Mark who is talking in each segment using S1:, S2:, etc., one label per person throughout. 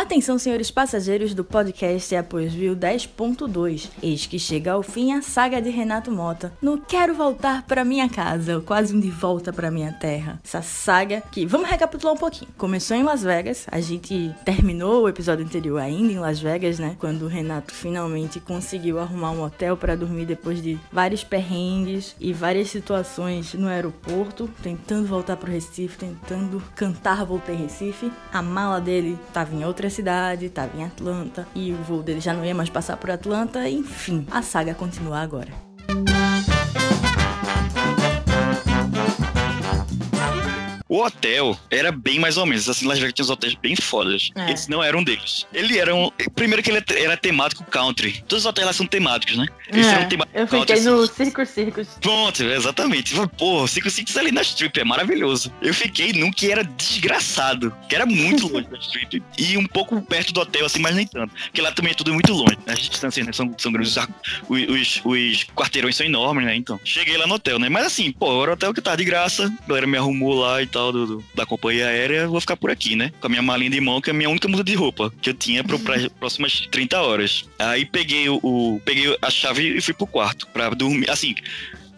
S1: Atenção, senhores passageiros do podcast Apoios Viu 10.2. Eis que chega ao fim a saga de Renato Mota no Quero Voltar para Minha Casa, quase um de volta para minha terra. Essa saga que, vamos recapitular um pouquinho. Começou em Las Vegas, a gente terminou o episódio anterior ainda em Las Vegas, né? Quando o Renato finalmente conseguiu arrumar um hotel para dormir depois de vários perrengues e várias situações no aeroporto, tentando voltar pro Recife, tentando cantar Voltei Recife. A mala dele tava em outra cidade, estava em Atlanta e o voo dele já não ia mais passar por Atlanta, enfim, a saga continua agora.
S2: O hotel era bem mais ou menos. Assim, Las Vegas tinha uns hotéis bem fodas.
S1: É.
S2: Esse não era um deles. Ele era um. Primeiro que ele era temático country. Todos os hotéis lá são temáticos, né? Esse era um temático
S3: É, eu
S2: country,
S3: fiquei
S2: assim.
S3: no Circus Circus.
S2: Pronto, exatamente. Pô, 5 Six ali na Strip é maravilhoso. Eu fiquei num que era desgraçado, que era muito longe da Strip e um pouco perto do hotel, assim, mas nem tanto. Porque lá também é tudo muito longe. As distâncias né, são, são grandes, os, os, os quarteirões são enormes, né? Então, cheguei lá no hotel, né? Mas assim, pô, era um hotel que tava de graça, a galera me arrumou lá e tal, do, do- da companhia aérea, vou ficar por aqui, né? Com a minha malinha de mão, que é a minha única muda de roupa que eu tinha para as próximas 30 horas. Aí peguei o, o- peguei a chave e fui pro quarto pra dormir. Assim,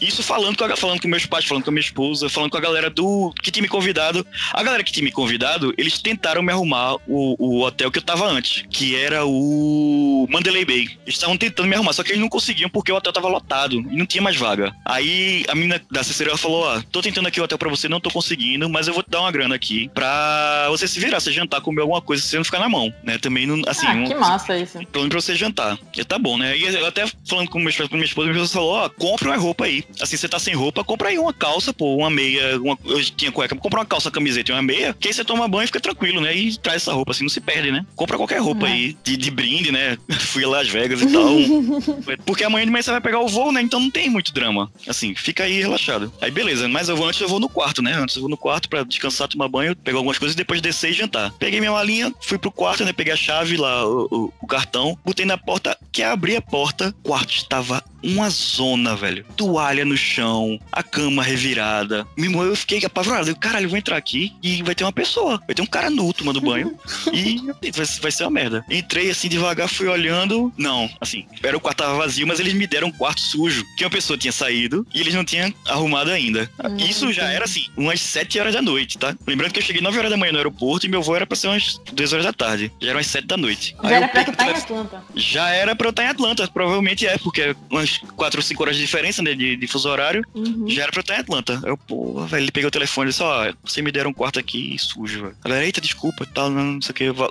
S2: isso falando com, a, falando com meus pais, falando com a minha esposa, falando com a galera do que tinha me convidado. A galera que tinha me convidado, eles tentaram me arrumar o, o hotel que eu tava antes, que era o Mandalay Bay. Eles estavam tentando me arrumar, só que eles não conseguiam porque o hotel tava lotado e não tinha mais vaga. Aí a menina da assessoria falou: Ó, tô tentando aqui o hotel pra você, não tô conseguindo, mas eu vou te dar uma grana aqui pra você se virar, você jantar, comer alguma coisa, você não ficar na mão, né? Também não, assim.
S3: ah, que massa isso.
S2: pelo menos pra você jantar. E tá bom, né? E eu até falando com, meus, com minha esposa, minha esposa falou: ó, compra uma roupa aí. Assim, você tá sem roupa, compra aí uma calça, pô, uma meia. Uma, eu tinha cueca, compra uma calça, camiseta e uma meia, que aí você toma banho e fica tranquilo, né? E traz essa roupa, assim, não se perde, né? Compra qualquer roupa
S3: Uhum.
S2: aí, de, de brinde, né? Fui a Las Vegas e tal. Porque amanhã de manhã você vai pegar o voo, né? Então não tem muito drama. Assim, fica aí relaxado. Aí beleza, mas eu vou antes eu vou no quarto, né? Antes eu vou no quarto pra descansar, tomar banho, pegar algumas coisas e depois descer e jantar. Peguei minha malinha, fui pro quarto, né? Peguei a chave lá, o, o- o cartão, botei na porta, que abri a porta, o quarto estava uma zona, velho. Toalha no chão, a cama revirada. Mesmo eu fiquei apavorado. Eu, caralho, eu vou entrar aqui e vai ter uma pessoa. Vai ter um cara nu tomando banho. e vai, vai ser uma merda. Entrei assim devagar, fui olhando. Não, assim, era o quarto tava vazio, mas eles me deram um quarto sujo. Que uma pessoa tinha saído e eles não tinham arrumado ainda.
S3: Hum,
S2: Isso já era assim, umas 7 horas da noite, tá? Lembrando que eu cheguei 9 horas da manhã no aeroporto e meu voo era pra ser umas 2 horas da tarde. Já eram umas 7 da noite.
S3: Já
S2: Aí
S3: era pra estar em Atlanta.
S2: já era pra eu estar em Atlanta, provavelmente é, porque é umas 4 ou 5 horas de diferença, né, de, de fuso horário,
S3: Uhum.
S2: já era pra eu estar em Atlanta. Eu, pô, velho, ele pegou o telefone e disse, ó, você me deram um quarto aqui sujo, velho. Galera, eita, desculpa, tal, não, não sei o que, vai,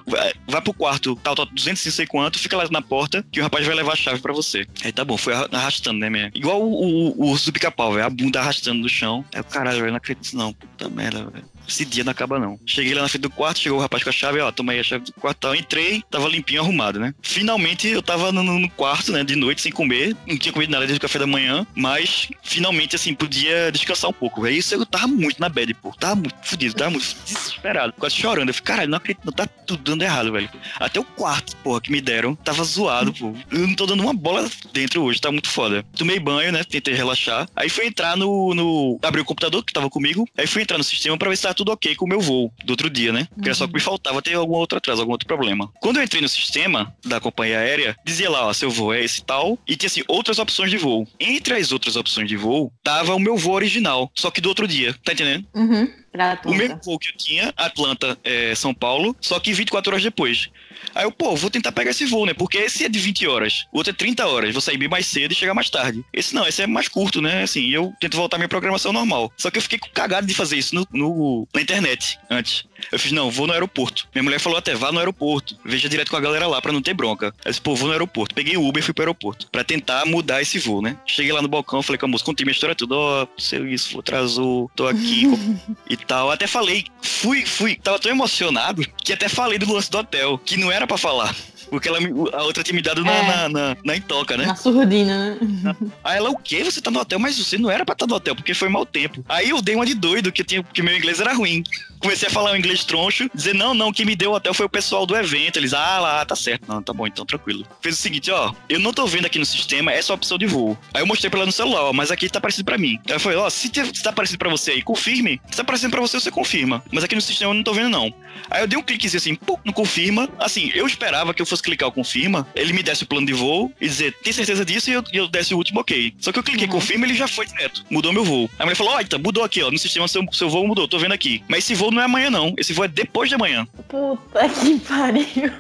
S2: vai, pro quarto, tal, tal, 200 e sei quanto, fica lá na porta, que o rapaz vai levar a chave pra você. Aí tá bom, foi arra- arrastando, né, minha? Igual o, o, o urso do pica-pau, velho, a bunda arrastando no chão. Aí o caralho, velho, não acredito não, puta merda, velho. Esse dia não acaba, não. Cheguei lá na frente do quarto, chegou o rapaz com a chave, ó, toma a chave do quarto. Entrei, tava limpinho, arrumado, né? Finalmente eu tava no, no quarto, né, de noite, sem comer. Não tinha comido nada desde o café da manhã, mas finalmente, assim, podia descansar um pouco. Aí isso eu tava muito na bad, pô. Tava muito fudido, tava muito desesperado. Quase chorando. Eu falei, caralho, não acredito, não tá tudo dando errado, velho. Até o quarto, porra, que me deram, tava zoado, pô. Eu não tô dando uma bola dentro hoje, tá muito foda. Tomei banho, né, tentei relaxar. Aí fui entrar no, no... Abri o computador que tava comigo, aí fui entrar no sistema pra ver se tava tudo ok com o meu voo do outro dia, né? Porque era só que me faltava ter algum outro atraso, algum outro problema. Quando eu entrei no sistema da companhia aérea, dizia lá, ó, seu voo é esse e tal, e tinha assim, outras opções de voo. Entre as outras opções de voo, tava o meu voo original, só que do outro dia, tá entendendo?
S3: Uhum. Pra
S2: O mesmo
S3: Atlanta.
S2: voo que eu tinha, Atlanta, é, São Paulo, só que 24 horas depois. Aí eu, pô, vou tentar pegar esse voo, né? Porque esse é de 20 horas, o outro é 30 horas, vou sair bem mais cedo e chegar mais tarde. Esse não, esse é mais curto, né? Assim, eu tento voltar à minha programação normal. Só que eu fiquei cagado de fazer isso no, no- na internet antes. Eu fiz, não, vou no aeroporto. Minha mulher falou até, vá no aeroporto. Veja direto com a galera lá pra não ter bronca. Eu disse, pô, vou no aeroporto. Peguei o Uber e fui pro aeroporto. Pra tentar mudar esse voo, né? Cheguei lá no balcão, falei com a moça, contei minha história tudo. Ó, seu isso, atrasou, tô aqui e tal. Até falei, fui, fui, tava tão emocionado que até falei do lance do hotel, que não era pra falar. Porque ela, a outra tinha me dado na,
S3: É.
S2: na, na, na intoca, né?
S3: Na surdina, né?
S2: Aí ela, o quê? Você tá no hotel? Mas você não era pra estar no hotel, porque foi mau tempo. Aí eu dei uma de doido, que, tinha, que meu inglês era ruim. Comecei a falar um inglês troncho, dizer, não, não, quem me deu o hotel foi o pessoal do evento. Eles, ah, lá, tá certo. Não, tá bom, então, tranquilo. Fez o seguinte, ó, eu não tô vendo aqui no sistema essa opção de voo. Aí eu mostrei pra ela no celular, ó, mas aqui tá parecido pra mim. Aí eu falei, ó, se, te- se tá parecido pra você aí, confirme. Se tá parecido pra você, você confirma. Mas aqui no sistema eu não tô vendo, não. Aí eu dei um cliquezinho assim, pum, no confirma. Assim, eu esperava que eu fosse clicar o confirma, ele me desse o plano de voo e dizer, tem certeza disso? E eu, eu desse o último ok. Só que eu cliquei
S3: Uhum.
S2: confirma ele já foi direto. Mudou meu voo. Aí a mulher falou, ó, então, mudou aqui, ó. No sistema seu, seu voo mudou, tô vendo aqui. Mas esse voo não é amanhã, não. Esse voo é depois de amanhã.
S3: Puta que pariu.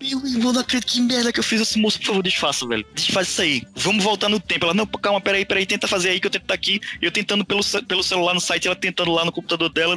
S2: Meu irmão, não acredito que merda que eu fiz esse moço, por favor, desfaça, velho. Desfaz isso aí. Vamos voltar no tempo. Ela, não, calma, peraí, peraí, tenta fazer aí que eu tento tá aqui. Eu tentando pelo, pelo celular no site, ela tentando lá no computador dela.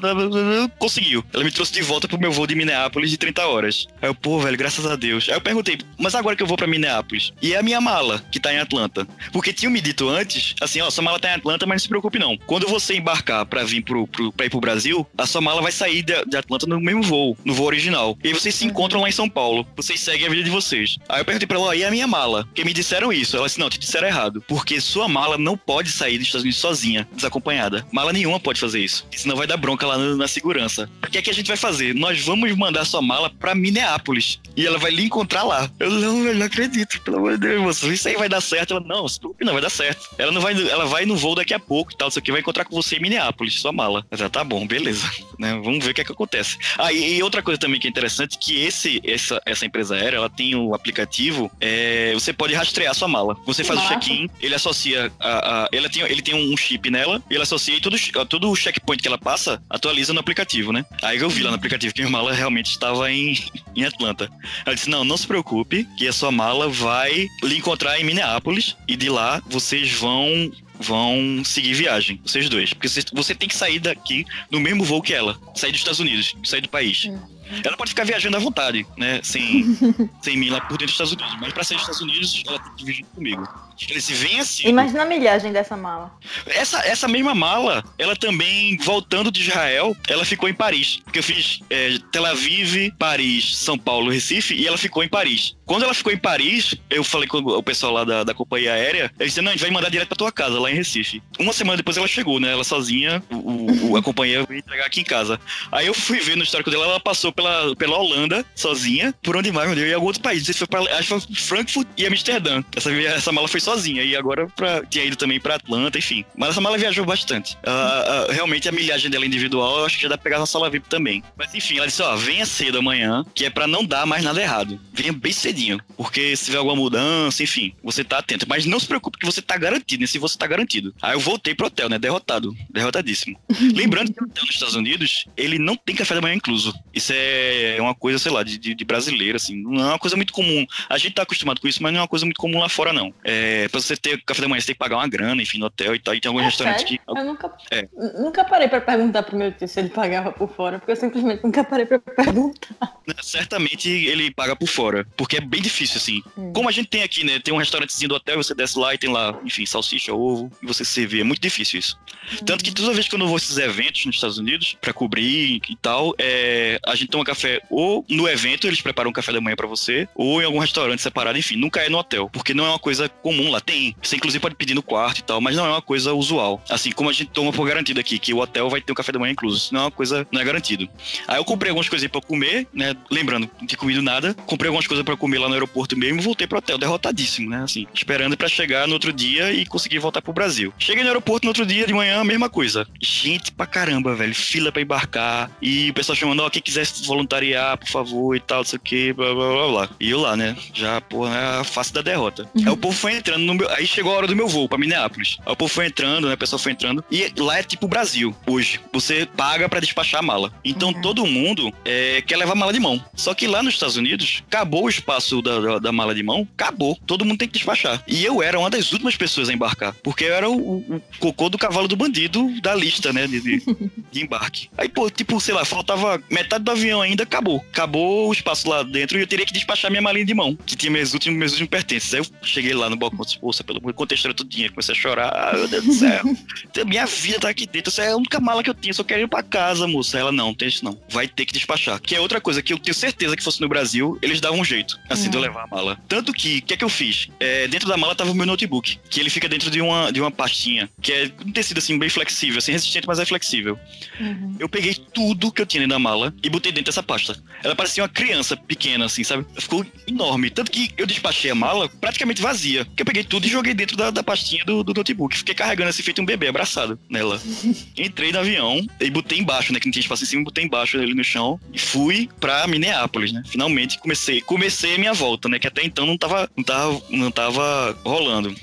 S2: Conseguiu. Ela me trouxe de volta pro meu voo de Minneapolis de 30 horas. Aí eu, pô, velho, graças a Deus. Aí eu perguntei, mas agora que eu vou pra Minneapolis? E é a minha mala, que tá em Atlanta? Porque tinham me dito antes, assim, ó, sua mala tá em Atlanta, mas não se preocupe não. Quando você embarcar pra vir pro, pro, pra ir pro Brasil, a sua mala vai sair de, de Atlanta no mesmo voo, no voo original. E aí vocês se encontram lá em São Paulo. Vocês seguem a vida de vocês. Aí eu perguntei pra ela, e a minha mala? Porque me disseram isso. Ela disse, não, te disseram errado. Porque sua mala não pode sair dos Estados Unidos sozinha, desacompanhada. Mala nenhuma pode fazer isso. Senão vai dar bronca lá na, na segurança. O que é que a gente vai fazer? Nós vamos mandar sua mala pra Minneapolis. E ela vai lhe encontrar lá. Eu, não, velho, não acredito. Pelo amor de Deus. Isso aí vai dar certo. Ela, não, não, vai dar certo. Ela não vai, ela vai no voo daqui a pouco e tal, isso aqui vai encontrar com você em Minneapolis, sua mala. Eu, tá bom, beleza. Né, vamos ver o que é que acontece. Ah, e, e outra coisa também que é interessante, que esse, essa, essa empresa aérea, ela tem o aplicativo, é, você pode rastrear sua mala. Você faz o
S3: Massa.
S2: check-in, ele associa a, a- ela tem, ele tem um chip nela, ele associa e todo, todo o checkpoint que ela passa, atualiza no aplicativo, né? Aí eu vi lá no aplicativo que minha mala realmente estava em, em Atlanta. Ela disse, não, não se preocupe, que a sua mala vai lhe encontrar em Minneapolis, e de lá vocês vão vão seguir viagem, vocês dois. Porque você, você tem que sair daqui no mesmo voo que ela. Sair dos Estados Unidos, sair do país.
S3: Hum.
S2: Ela pode ficar viajando à vontade, né? Sem, sem mim lá por dentro dos Estados Unidos. Mas pra sair dos Estados Unidos, ela tem que dividir comigo. Ele se vem assim.
S3: Imagina a milhagem dessa mala.
S2: Essa, essa mesma mala, ela também, voltando de Israel, ela ficou em Paris. Porque eu fiz é, Tel Aviv, Paris, São Paulo, Recife, e ela ficou em Paris. Quando ela ficou em Paris, eu falei com o pessoal lá da, da companhia aérea, eles disseram, não, a gente vai mandar direto pra tua casa, lá em Recife. Uma semana depois ela chegou, né? Ela sozinha, o, o- a companhia veio entregar aqui em casa. Aí eu fui ver no histórico dela, ela passou pela, pela Holanda, sozinha, por onde mais, meu Deus, e algum outro país. Não sei se foi pra, acho que foi Frankfurt e Amsterdã. Essa, essa mala foi sozinha, e agora pra, tinha ido também pra Atlanta, enfim. Mas essa mala viajou bastante. Ah, ah, realmente a milhagem dela individual, eu acho que já dá pra pegar na sala VIP também. Mas enfim, ela disse, ó, venha cedo amanhã, que é pra não dar mais nada errado. Venha bem cedinho, porque se tiver alguma mudança, enfim, você tá atento. Mas não se preocupe que você tá garantido, né? Se você tá garantido. Aí eu voltei pro hotel, né? Derrotado. Derrotadíssimo. Lembrando que o hotel nos Estados Unidos, ele não tem café da manhã incluso. Isso é uma coisa, sei lá, de, de, de brasileiro, assim. Não é uma coisa muito comum. A gente tá acostumado com isso, mas não é uma coisa muito comum lá fora, não. É, pra você ter café da manhã, você tem que pagar uma grana, enfim, no hotel e tal. E tem alguns
S3: É
S2: restaurantes
S3: sério?
S2: que.
S3: Eu nunca,
S2: É.
S3: Nunca parei pra perguntar pro meu tio se ele pagava por fora, porque eu simplesmente nunca parei pra perguntar.
S2: Certamente ele paga por fora. Porque é bem difícil, assim.
S3: Hum.
S2: Como a gente tem aqui, né? Tem um restaurantezinho do hotel, você desce lá e tem lá, enfim, salsicha, ovo, e você se servir. É muito difícil isso. Tanto que toda vez que eu não vou a esses eventos nos Estados Unidos, pra cobrir e tal, é, a gente toma café ou no evento, eles preparam um café da manhã pra você, ou em algum restaurante separado, enfim, nunca é no hotel, porque não é uma coisa comum lá. Tem, você inclusive pode pedir no quarto e tal, mas não é uma coisa usual. Assim como a gente toma por garantido aqui, que o hotel vai ter o café da manhã incluso. Não é uma coisa, não é garantido. Aí eu comprei algumas coisinhas pra comer, né? Lembrando, não tinha comido nada. Comprei algumas coisas pra comer lá no aeroporto mesmo e voltei pro hotel, derrotadíssimo, né? Assim, esperando pra chegar no outro dia e conseguir voltar pro Brasil. Cheguei no aeroporto no outro dia de manhã, a mesma coisa. Gente pra caramba, velho. Fila pra embarcar. E o pessoal chamando, ó, quem quiser se voluntariar, por favor, e tal, não sei o que, blá blá blá blá. E eu lá, né? Já, porra, é a face da derrota. Aí o povo foi entrando no meu. Aí chegou a hora do meu voo pra Minneapolis. Aí o povo foi entrando, né? O pessoal foi entrando. E lá é tipo Brasil, hoje. Você paga pra despachar a mala. Então
S3: Uhum.
S2: todo mundo é, quer levar mala de mão. Só que lá nos Estados Unidos, acabou o espaço da, da, da mala de mão, acabou. Todo mundo tem que despachar. E eu era uma das últimas pessoas a embarcar. Porque eu era o, o- o cocô do cavalo do bandido da lista, né? De, de, de embarque. Aí, pô, tipo, sei lá, faltava metade do avião ainda, acabou. Acabou o espaço lá dentro e eu teria que despachar minha malinha de mão, que tinha meus últimos, meus últimos pertences. Aí eu cheguei lá no balcão moça, pelo a história todinha, comecei a chorar, ah, meu Deus do céu, minha vida tá aqui dentro, essa é a única mala que eu tinha, só quero ir pra casa, moça. Ela, não, tem isso não, vai ter que despachar. Que é outra coisa que eu tenho certeza que fosse no Brasil, eles davam um jeito, assim, de eu levar a mala. Tanto que, o que é que eu fiz? É, dentro da mala tava o meu notebook, que ele fica dentro de uma, de uma pastinha, que é um tecido, assim, bem flexível, assim, resistente, mas é flexível.
S3: Uhum.
S2: Eu peguei tudo que eu tinha dentro da mala e botei dentro dessa pasta. Ela parecia uma criança pequena, assim, sabe? Ficou enorme. Tanto que eu despachei a mala praticamente vazia. Que eu peguei tudo e joguei dentro da, da pastinha do, do notebook. Fiquei carregando assim, feito um bebê abraçado nela. Entrei no avião e botei embaixo, né? Que não tinha espaço em cima, botei embaixo ali no chão e fui pra Minneapolis, né? Finalmente comecei, comecei a minha volta, né? Que até então não tava, não tava, não tava rolando.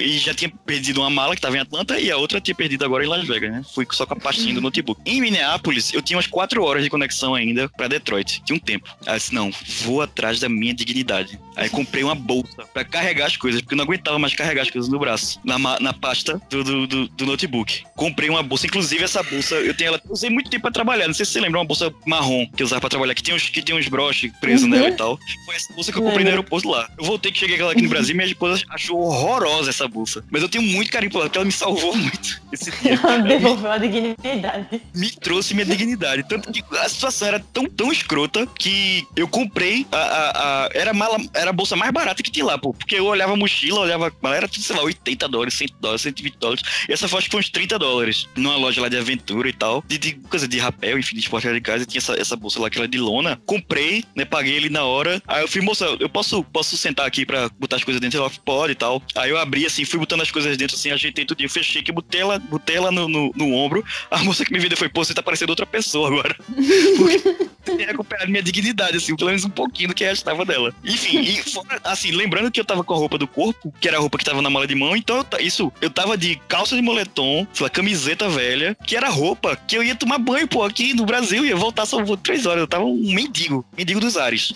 S2: E já tinha perdido uma mala que tava em Atlanta e a outra tinha perdido agora em Las Vegas, né? Fui só com a pastinha do notebook. Em Minneapolis, eu tinha umas 4 horas de conexão ainda pra Detroit. Tinha um tempo. Aí disse, não, vou atrás da minha dignidade. Aí comprei uma bolsa pra carregar as coisas, porque eu não aguentava mais carregar as coisas no braço, na, na pasta do, do, do- do notebook. Comprei uma bolsa, inclusive essa bolsa, eu tenho ela, usei muito tempo pra trabalhar. Não sei se você lembra, uma bolsa marrom que eu usava pra trabalhar, que tinha uns, que tinha uns broches presos
S3: Uhum.
S2: nela e tal. Foi essa bolsa que eu comprei no
S3: Lembro.
S2: aeroporto lá. Eu voltei que cheguei aqui no Brasil e minha esposa achou horrorosa essa bolsa. Mas eu tenho muito carinho por ela, porque ela me salvou muito esse dia.
S3: Ela devolveu a dignidade.
S2: me trouxe minha dignidade. Tanto que a situação era tão, tão escrota que eu comprei a. a, a- era, a mala, era a bolsa mais barata que tinha lá, pô. Porque eu olhava a mochila, olhava. Era tudo, sei lá, 80 dólares, 100 dólares, 120 dólares. E essa foi acho que foi uns 30 dólares. Numa loja lá de aventura e tal. De, de coisa de rapel, enfim, de esporte de casa. Tinha essa, essa bolsa lá que era de lona. Comprei, né? Paguei ele na hora. Aí eu fui, moça, eu posso, posso sentar aqui pra botar as coisas dentro? Ela pode e tal. Aí eu abri assim, fui botando as coisas dentro assim, ajeitei tudo, eu fechei que botei ela, botei ela no, no, no ombro. A moça que me vendeu foi, pô, você tá parecendo outra pessoa agora. Porque eu tinha recuperado minha dignidade, assim, pelo menos um pouquinho do que restava dela. Enfim, e fora, assim, lembrando que eu tava com a roupa do corpo, que era a roupa que tava na mala de mão, então eu isso, eu tava de calça de moletom, sei lá, camiseta velha, que era roupa que eu ia tomar banho, pô, aqui no Brasil, ia voltar só três horas, eu tava um mendigo, mendigo dos ares.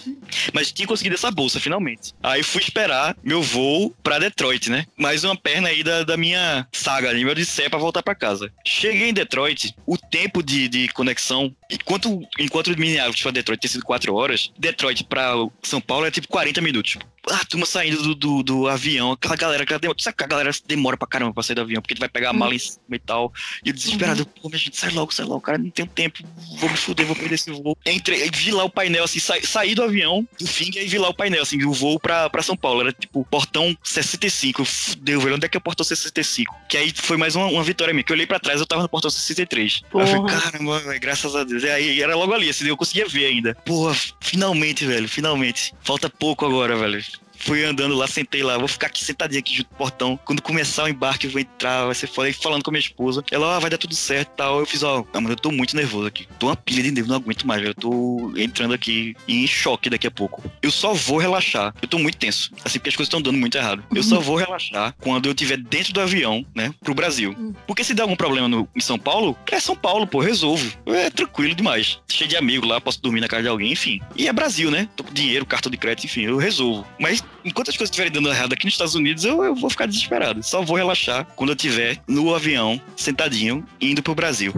S2: Mas tinha conseguido essa bolsa, finalmente. Aí fui esperar meu voo pra Detroit, né? Mais uma perna aí da, da minha saga, nível de sé pra voltar pra casa. Cheguei em Detroit, o tempo de, de conexão, enquanto, enquanto de Minneapolis pra Detroit tinha sido 4 horas, Detroit pra São Paulo é tipo 40 minutos. A turma saindo do, do, do avião, aquela galera, aquela demora, sabe que a galera demora pra caramba pra sair do avião, porque tu vai pegar a mala em cima e tal. E eu desesperado, pô, minha gente, sai logo, sai logo, cara, não tenho tempo, vou me fuder, vou perder esse voo. Entrei, vi lá o painel, assim, sa, saí do avião, do fim, e aí vi lá o painel, assim, o voo pra, pra São Paulo, era tipo, portão 65, fudeu, velho, onde é que é o portão 65? Que aí foi mais uma, uma vitória minha, que eu olhei pra trás, eu tava no portão 63. Aí eu falei,
S3: Porra.
S2: caramba, velho, graças a Deus. E aí era logo ali, assim, eu conseguia ver ainda. Porra, finalmente, velho, finalmente. Falta pouco agora, velho. Fui andando lá, sentei lá, vou ficar aqui sentadinho aqui junto do portão. Quando começar o embarque, eu vou entrar, vai ser foda. Aí falando com a minha esposa. Ela, ah, vai dar tudo certo e tal. Eu fiz, ó, ah, mano, eu tô muito nervoso aqui. Tô uma pilha de nervo, não aguento mais, velho. Eu tô entrando aqui em choque daqui a pouco. Eu só vou relaxar. Eu tô muito tenso. Assim, porque as coisas estão dando muito errado. Eu só vou relaxar quando eu estiver dentro do avião, né, pro Brasil. Porque se der algum problema no, em São Paulo, é São Paulo, pô, resolvo. É tranquilo demais. Cheio de amigo lá, posso dormir na casa de alguém, enfim. E é Brasil, né? Tô com dinheiro, cartão de crédito, enfim, eu resolvo. Mas enquanto as coisas estiverem dando errado aqui nos Estados Unidos, eu, eu vou ficar desesperado. Só vou relaxar quando eu estiver no avião, sentadinho, indo pro Brasil.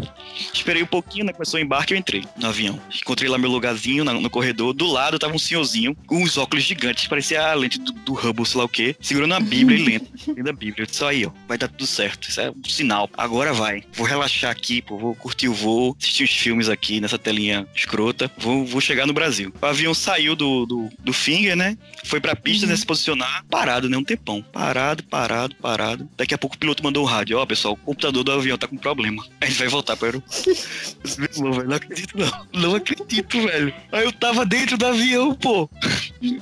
S2: Esperei um pouquinho, né? Começou o embarque, eu entrei no avião. Encontrei lá meu lugarzinho na- no corredor. Do lado tava um senhorzinho com uns óculos gigantes, parecia a lente do, do Hubble, sei lá o quê, segurando a Bíblia e lendo. Lendo a Bíblia. Eu disse, aí, ó, vai dar tudo certo. Isso é um sinal. Agora vai. Vou relaxar aqui, pô. Vou curtir o voo, assistir uns filmes aqui nessa telinha escrota. Vou, vou chegar no Brasil. O avião saiu do, do, do Finger, né? Foi pra pista, né? Se posicionar. Parado, né? Um tempão. Parado, parado, parado. Daqui a pouco o piloto mandou um rádio. Ó, pessoal, o computador do avião tá com problema. A gente vai voltar para o. Não, acredito, não. Não acredito, velho. Aí eu tava dentro do avião, pô.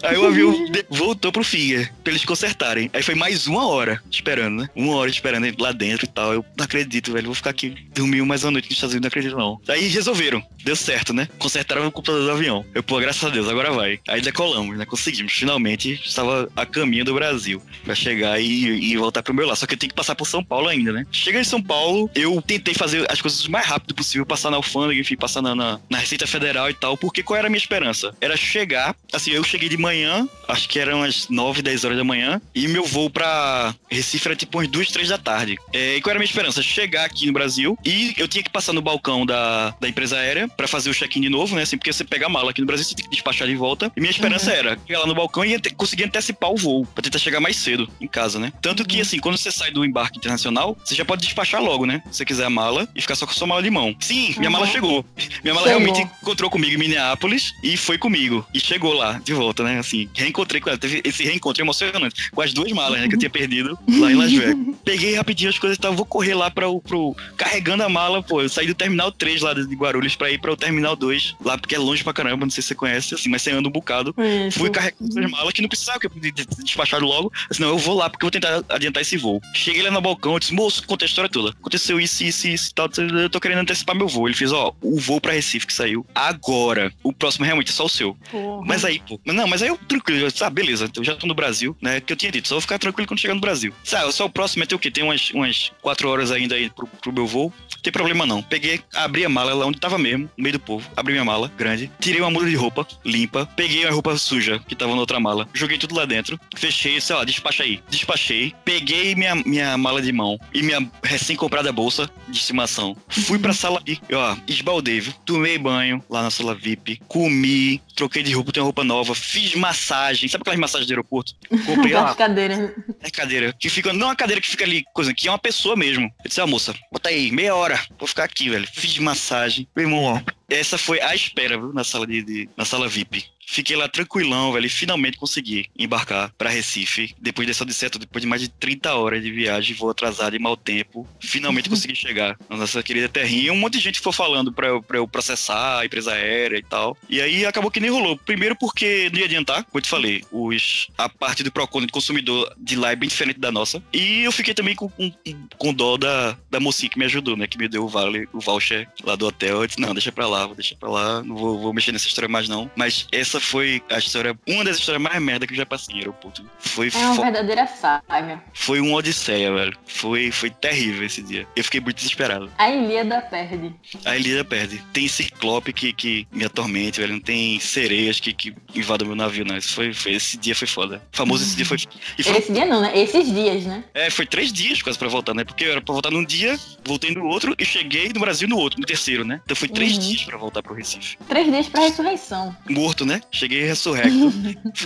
S2: Aí o avião voltou pro Finger, pra eles consertarem. Aí foi mais uma hora esperando, né? Uma hora esperando lá dentro e tal. Eu não acredito, velho. Vou ficar aqui dormir mais uma noite nos Estados Unidos, não acredito, não. Aí resolveram. Deu certo, né? Consertaram o computador do avião. Eu, pô, graças a Deus, agora vai. Aí decolamos, né? Conseguimos. Finalmente estava a caminho do Brasil pra chegar e, e voltar pro meu lado. Só que eu tenho que passar por São Paulo ainda, né? Chega em São Paulo, eu tentei fazer as coisas o mais rápido possível, passar na alfândega, enfim, passar na, na, na Receita Federal e tal, porque qual era a minha esperança? Era chegar, assim, eu cheguei de manhã, acho que eram umas 9, 10 horas da manhã, e meu voo pra Recife era tipo umas 2, 3 da tarde. É, e qual era a minha esperança? Chegar aqui no Brasil e eu tinha que passar no balcão da, da empresa aérea pra fazer o check-in de novo, né? Assim, porque você pega a mala aqui no Brasil, você tem que despachar de volta. E minha esperança era chegar lá no balcão e ante- conseguir antecipar o voo, pra tentar chegar mais cedo em casa, né? Tanto que, assim, quando você sai do embarque internacional, você já pode despachar logo, né? Se você quiser a mala e ficar só com a sua mala de mão. Sim, minha
S3: Uhum.
S2: mala chegou. Minha mala
S3: Chegou.
S2: realmente encontrou comigo em Minneapolis e foi comigo. E chegou lá, de volta, né? Assim, reencontrei com ela. Teve esse reencontro emocionante com as duas malas, né? Que eu tinha perdido lá em Las Vegas. Peguei rapidinho as coisas e tal, vou correr lá para o. Pro, carregando a mala, pô. Eu saí do terminal 3 lá de Guarulhos pra ir para o terminal 2, lá porque é longe pra caramba, não sei se você conhece, assim, mas você anda um bocado.
S3: Isso.
S2: Fui carregando as malas que não precisava, que eu podia ter despachado logo. Assim, não, eu vou lá porque eu vou tentar adiantar esse voo. Cheguei lá no balcão, eu disse, moço, contei a história toda. Aconteceu isso, isso, isso e tal. Eu tô querendo antecipar meu voo. Ele fez, ó, o voo pra Recife que saiu agora. O próximo realmente é só o seu.
S3: Porra.
S2: Mas aí, pô, não, mas aí eu tranquilo, eu disse, ah, beleza, eu já tô no Brasil, né? Que eu tinha dito, só vou ficar tranquilo quando chegar no Brasil. Sabe, só o próximo é ter o quê? Tem umas, umas quatro horas ainda aí pro, pro meu voo. Não tem problema não. Peguei, abri a mala lá onde tava mesmo, no meio do povo. Abri minha mala, grande. Tirei uma muda de roupa, limpa. Peguei a roupa suja que tava na outra mala. Joguei tudo lá dentro. Fechei, sei lá, despacha aí. Despachei. Peguei minha, minha mala de mão e minha recém-comprada bolsa de estimação. Fui pra sala e, ó, esbaldei, viu? Tomei banho lá na sala VIP. Comi, troquei de roupa, tenho roupa nova. Fiz massagem. Sabe aquelas massagens do aeroporto? Comprei lá.
S3: As cadeiras.
S2: É cadeira. Que fica. Não é uma cadeira que fica ali, coisa, que é uma pessoa mesmo. Eu disse, ah, moça, bota aí, meia hora. Vou ficar aqui, velho. Fiz massagem. Meu irmão, ó. Essa foi a espera, viu, na sala de, de- na sala VIP. Fiquei lá tranquilão, velho, e finalmente consegui embarcar pra Recife. Depois dessa odisseia, depois de mais de 30 horas de viagem, voo atrasado e mau tempo, finalmente consegui chegar na nossa querida terrinha. E um monte de gente foi falando pra eu, pra eu processar a empresa aérea e tal. E aí acabou que nem rolou. Primeiro porque não ia adiantar, como eu te falei, os, a parte do Procon de consumidor de lá é bem diferente da nossa. E eu fiquei também com, com, com dó da, da mocinha que me ajudou, né? Que me deu o, vale, o voucher lá do hotel. Eu disse, não, deixa pra lá, vou deixar pra lá, não vou, vou mexer nessa história mais não. Mas essa foi a história, uma das histórias mais merda que eu já passei em aeroporto. Foi,
S3: É uma verdadeira saga.
S2: foi uma odisseia, velho. Foi, foi terrível esse dia. Eu fiquei muito desesperado.
S3: A Ilíada perde.
S2: A Elisa perde. Tem ciclope que, que me atormente, velho. Não tem sereias que, que invadam meu navio, não. Isso foi, foi- esse dia foi foda. Famoso esse dia foi. Foi,
S3: Esse dia não, né? Esses dias, né?
S2: é, foi três dias quase pra voltar, né? Porque eu era pra voltar num dia, voltei no outro e cheguei no Brasil no outro, no terceiro, né? Então foi três
S3: Uhum.
S2: dias pra voltar pro Recife.
S3: Três dias pra ressurreição.
S2: Morto, né? Cheguei ressurrecto.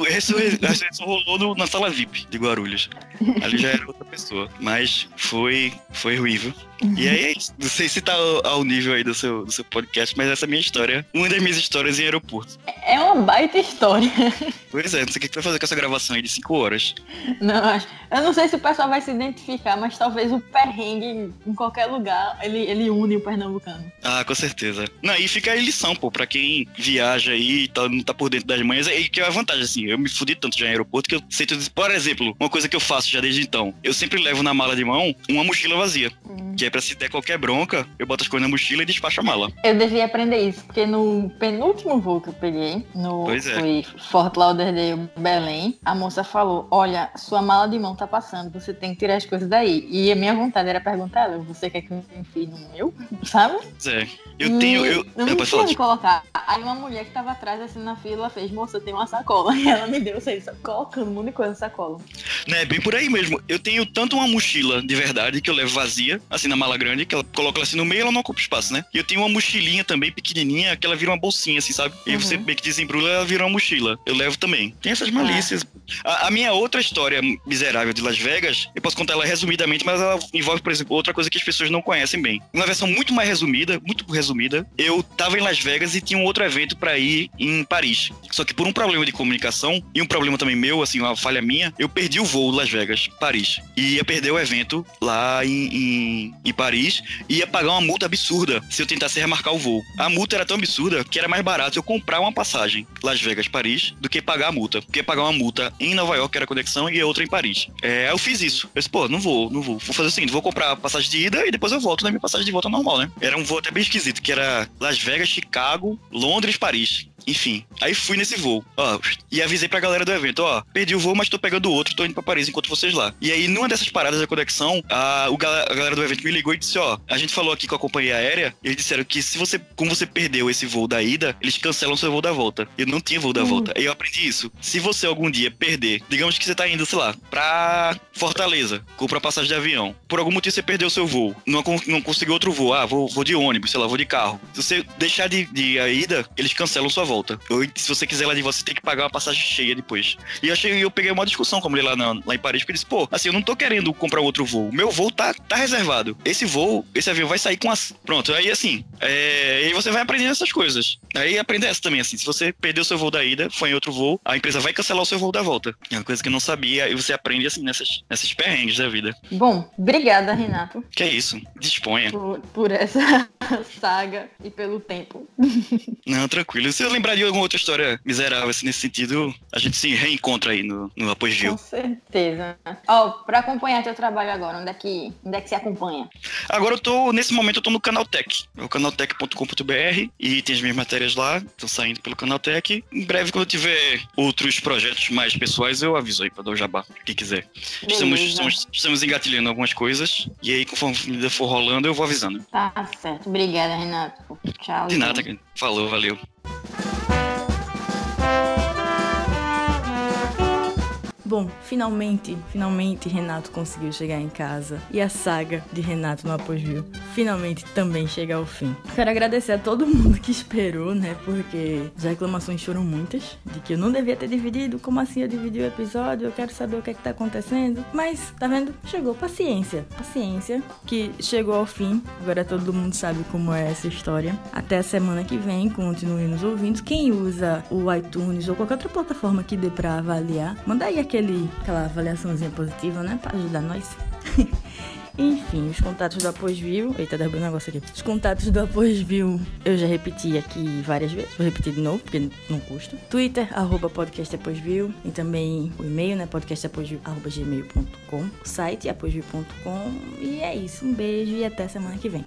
S2: A ressurreição rolou no- na sala VIP de Guarulhos. Ali já era outra pessoa. Mas foi, foi ruível. E aí é isso. Não sei se tá ao, nível aí do seu, do seu podcast, mas essa é a minha história. Uma das minhas histórias em aeroporto.
S3: É uma baita história.
S2: Pois é, não sei o que tu vai fazer com essa gravação aí de cinco horas.
S3: Não, acho- eu não sei se o pessoal vai se identificar, mas talvez o perrengue em qualquer lugar ele, ele une o pernambucano.
S2: Ah, com certeza. Não, e fica a lição, pô, pra quem viaja aí e tá, não tá por dentro das manhas, é que é a vantagem, assim, eu me fudi tanto já em aeroporto que eu sei tudo. Por exemplo, uma coisa que eu faço já desde então, eu sempre levo na mala de mão uma mochila vazia, que é pra se der qualquer bronca, eu boto as coisas na mochila e despacho a mala.
S3: Eu devia aprender isso, porque no penúltimo voo que eu peguei, no
S2: Pois é.
S3: foi Fort Lauderdale, Belém, a moça falou: Olha, sua mala de mão tá passando, você tem que tirar as coisas daí. E a minha vontade era perguntar ela: Você quer que eu enfie no meu? Sabe?
S2: Pois é. Eu
S3: E
S2: tenho. Eu,
S3: não
S2: eu
S3: tinha colocar. Aí uma mulher que tava atrás, assim, na fila, fez: Moça, tem uma sacola. E ela me deu, sei, colocando um monte de coisa na sacola.
S2: né, é bem por aí mesmo. Eu tenho tanto uma mochila de verdade que eu levo vazia, assim na mala grande, que ela coloca ela assim no meio ela não ocupa espaço, né? E eu tenho uma mochilinha também pequenininha que ela vira uma bolsinha, assim, sabe? E
S3: Uhum.
S2: você meio que desembrulha ela vira uma mochila. Eu levo também. Tem essas malícias. A, a minha outra história miserável de Las Vegas, eu posso contar ela resumidamente, mas ela envolve, por exemplo, outra coisa que as pessoas não conhecem bem. Uma versão muito mais resumida, muito resumida, eu tava em Las Vegas e tinha um outro evento pra ir em Paris. Só que por um problema de comunicação e um problema também meu, assim, uma falha minha, eu perdi o voo Las Vegas, Paris. E ia perder o evento lá em, em, em Paris ia pagar uma multa absurda se eu tentasse remarcar o voo. A multa era tão absurda que era mais barato eu comprar uma passagem Las Vegas, Paris, do que pagar a multa. Porque pagar uma multa em Nova York, era conexão, e outra em Paris. É, eu fiz isso. Eu disse, pô, não vou, não vou. Vou fazer o seguinte, vou comprar a passagem de ida e depois eu volto na minha passagem de volta normal, né? Era um voo até bem esquisito, que era Las Vegas, Chicago, Londres, Paris. Enfim, aí fui nesse voo, ó, e avisei pra galera do evento, ó, perdi o voo, mas tô pegando outro, tô indo pra Paris enquanto vocês lá. E aí, numa dessas paradas da conexão, a, o, a galera do evento me ligou e disse, ó, a gente falou aqui com a companhia aérea, eles disseram que se você, como você perdeu esse voo da ida, eles cancelam seu voo da volta. Eu não tinha voo da
S3: Uhum.
S2: volta. E eu aprendi isso. Se você algum dia perder, digamos que você tá indo, sei lá, pra Fortaleza, compra passagem de avião. Por algum motivo você perdeu o seu voo, não, não conseguiu outro voo, ah, vou, vou de ônibus, sei lá, vou de carro. Se você deixar de, de a ida, eles cancelam sua volta. Ou se você quiser lá de você, tem que pagar uma passagem cheia depois. E eu achei, eu peguei uma discussão com ele lá, na- lá em Paris, porque ele disse, pô, assim, eu não tô querendo comprar outro voo. Meu voo tá, tá reservado. Esse voo, esse avião vai sair com as. Pronto, aí assim, é... aí você vai aprendendo essas coisas. Aí aprende essa também, assim, se você perdeu seu voo da ida, foi em outro voo, a empresa vai cancelar o seu voo da volta. É uma coisa que eu não sabia, e você aprende assim nessas, nessas perrengues da vida.
S3: Bom, obrigada, Renato,
S2: Que é isso, disponha.
S3: por, por essa saga e pelo tempo.
S2: Não, tranquilo. Se eu lembrar de alguma outra história miserável assim, nesse sentido, a gente se reencontra aí no, no Após Viu.
S3: Com certeza. Ó, pra acompanhar teu trabalho agora, onde é que, onde é que se acompanha?
S2: Agora eu tô, nesse momento eu tô no Canaltech. É o canaltech.com.br e tem as minhas matérias lá, estão saindo pelo Canaltech. Em breve, quando eu tiver outros projetos mais pessoais, eu aviso aí pra dar o jabá, quem quiser. Estamos, estamos, estamos engatilhando algumas coisas e aí, conforme for rolando, eu vou avisando.
S3: Tá certo. Obrigada, Renato. Tchau.
S2: De nada, falou, valeu. Thank you.
S1: Bom, finalmente, finalmente Renato conseguiu chegar em casa e a saga de Renato no Viu finalmente também chega ao fim. Quero agradecer a todo mundo que esperou, né? Porque as reclamações foram muitas de que eu não devia ter dividido, como assim eu dividi o episódio, eu quero saber o que é que tá acontecendo. Mas, tá vendo? Chegou paciência, paciência que chegou ao fim. Agora todo mundo sabe como é essa história. Até a semana que vem, continue nos ouvindo. Quem usa o iTunes ou qualquer outra plataforma que dê pra avaliar, manda aí aquele, aquela avaliaçãozinha positiva, né? Pra ajudar nós. Enfim, os contatos do Após View. Eita, derrubei um negócio aqui. Os contatos do Após View eu já repeti aqui várias vezes. Vou repetir de novo, porque não custa. Twitter, arroba podcast. E também o e-mail, né? podcastaposview, arroba gmail.com. O site aposview.com. E é isso. Um beijo e até semana que vem.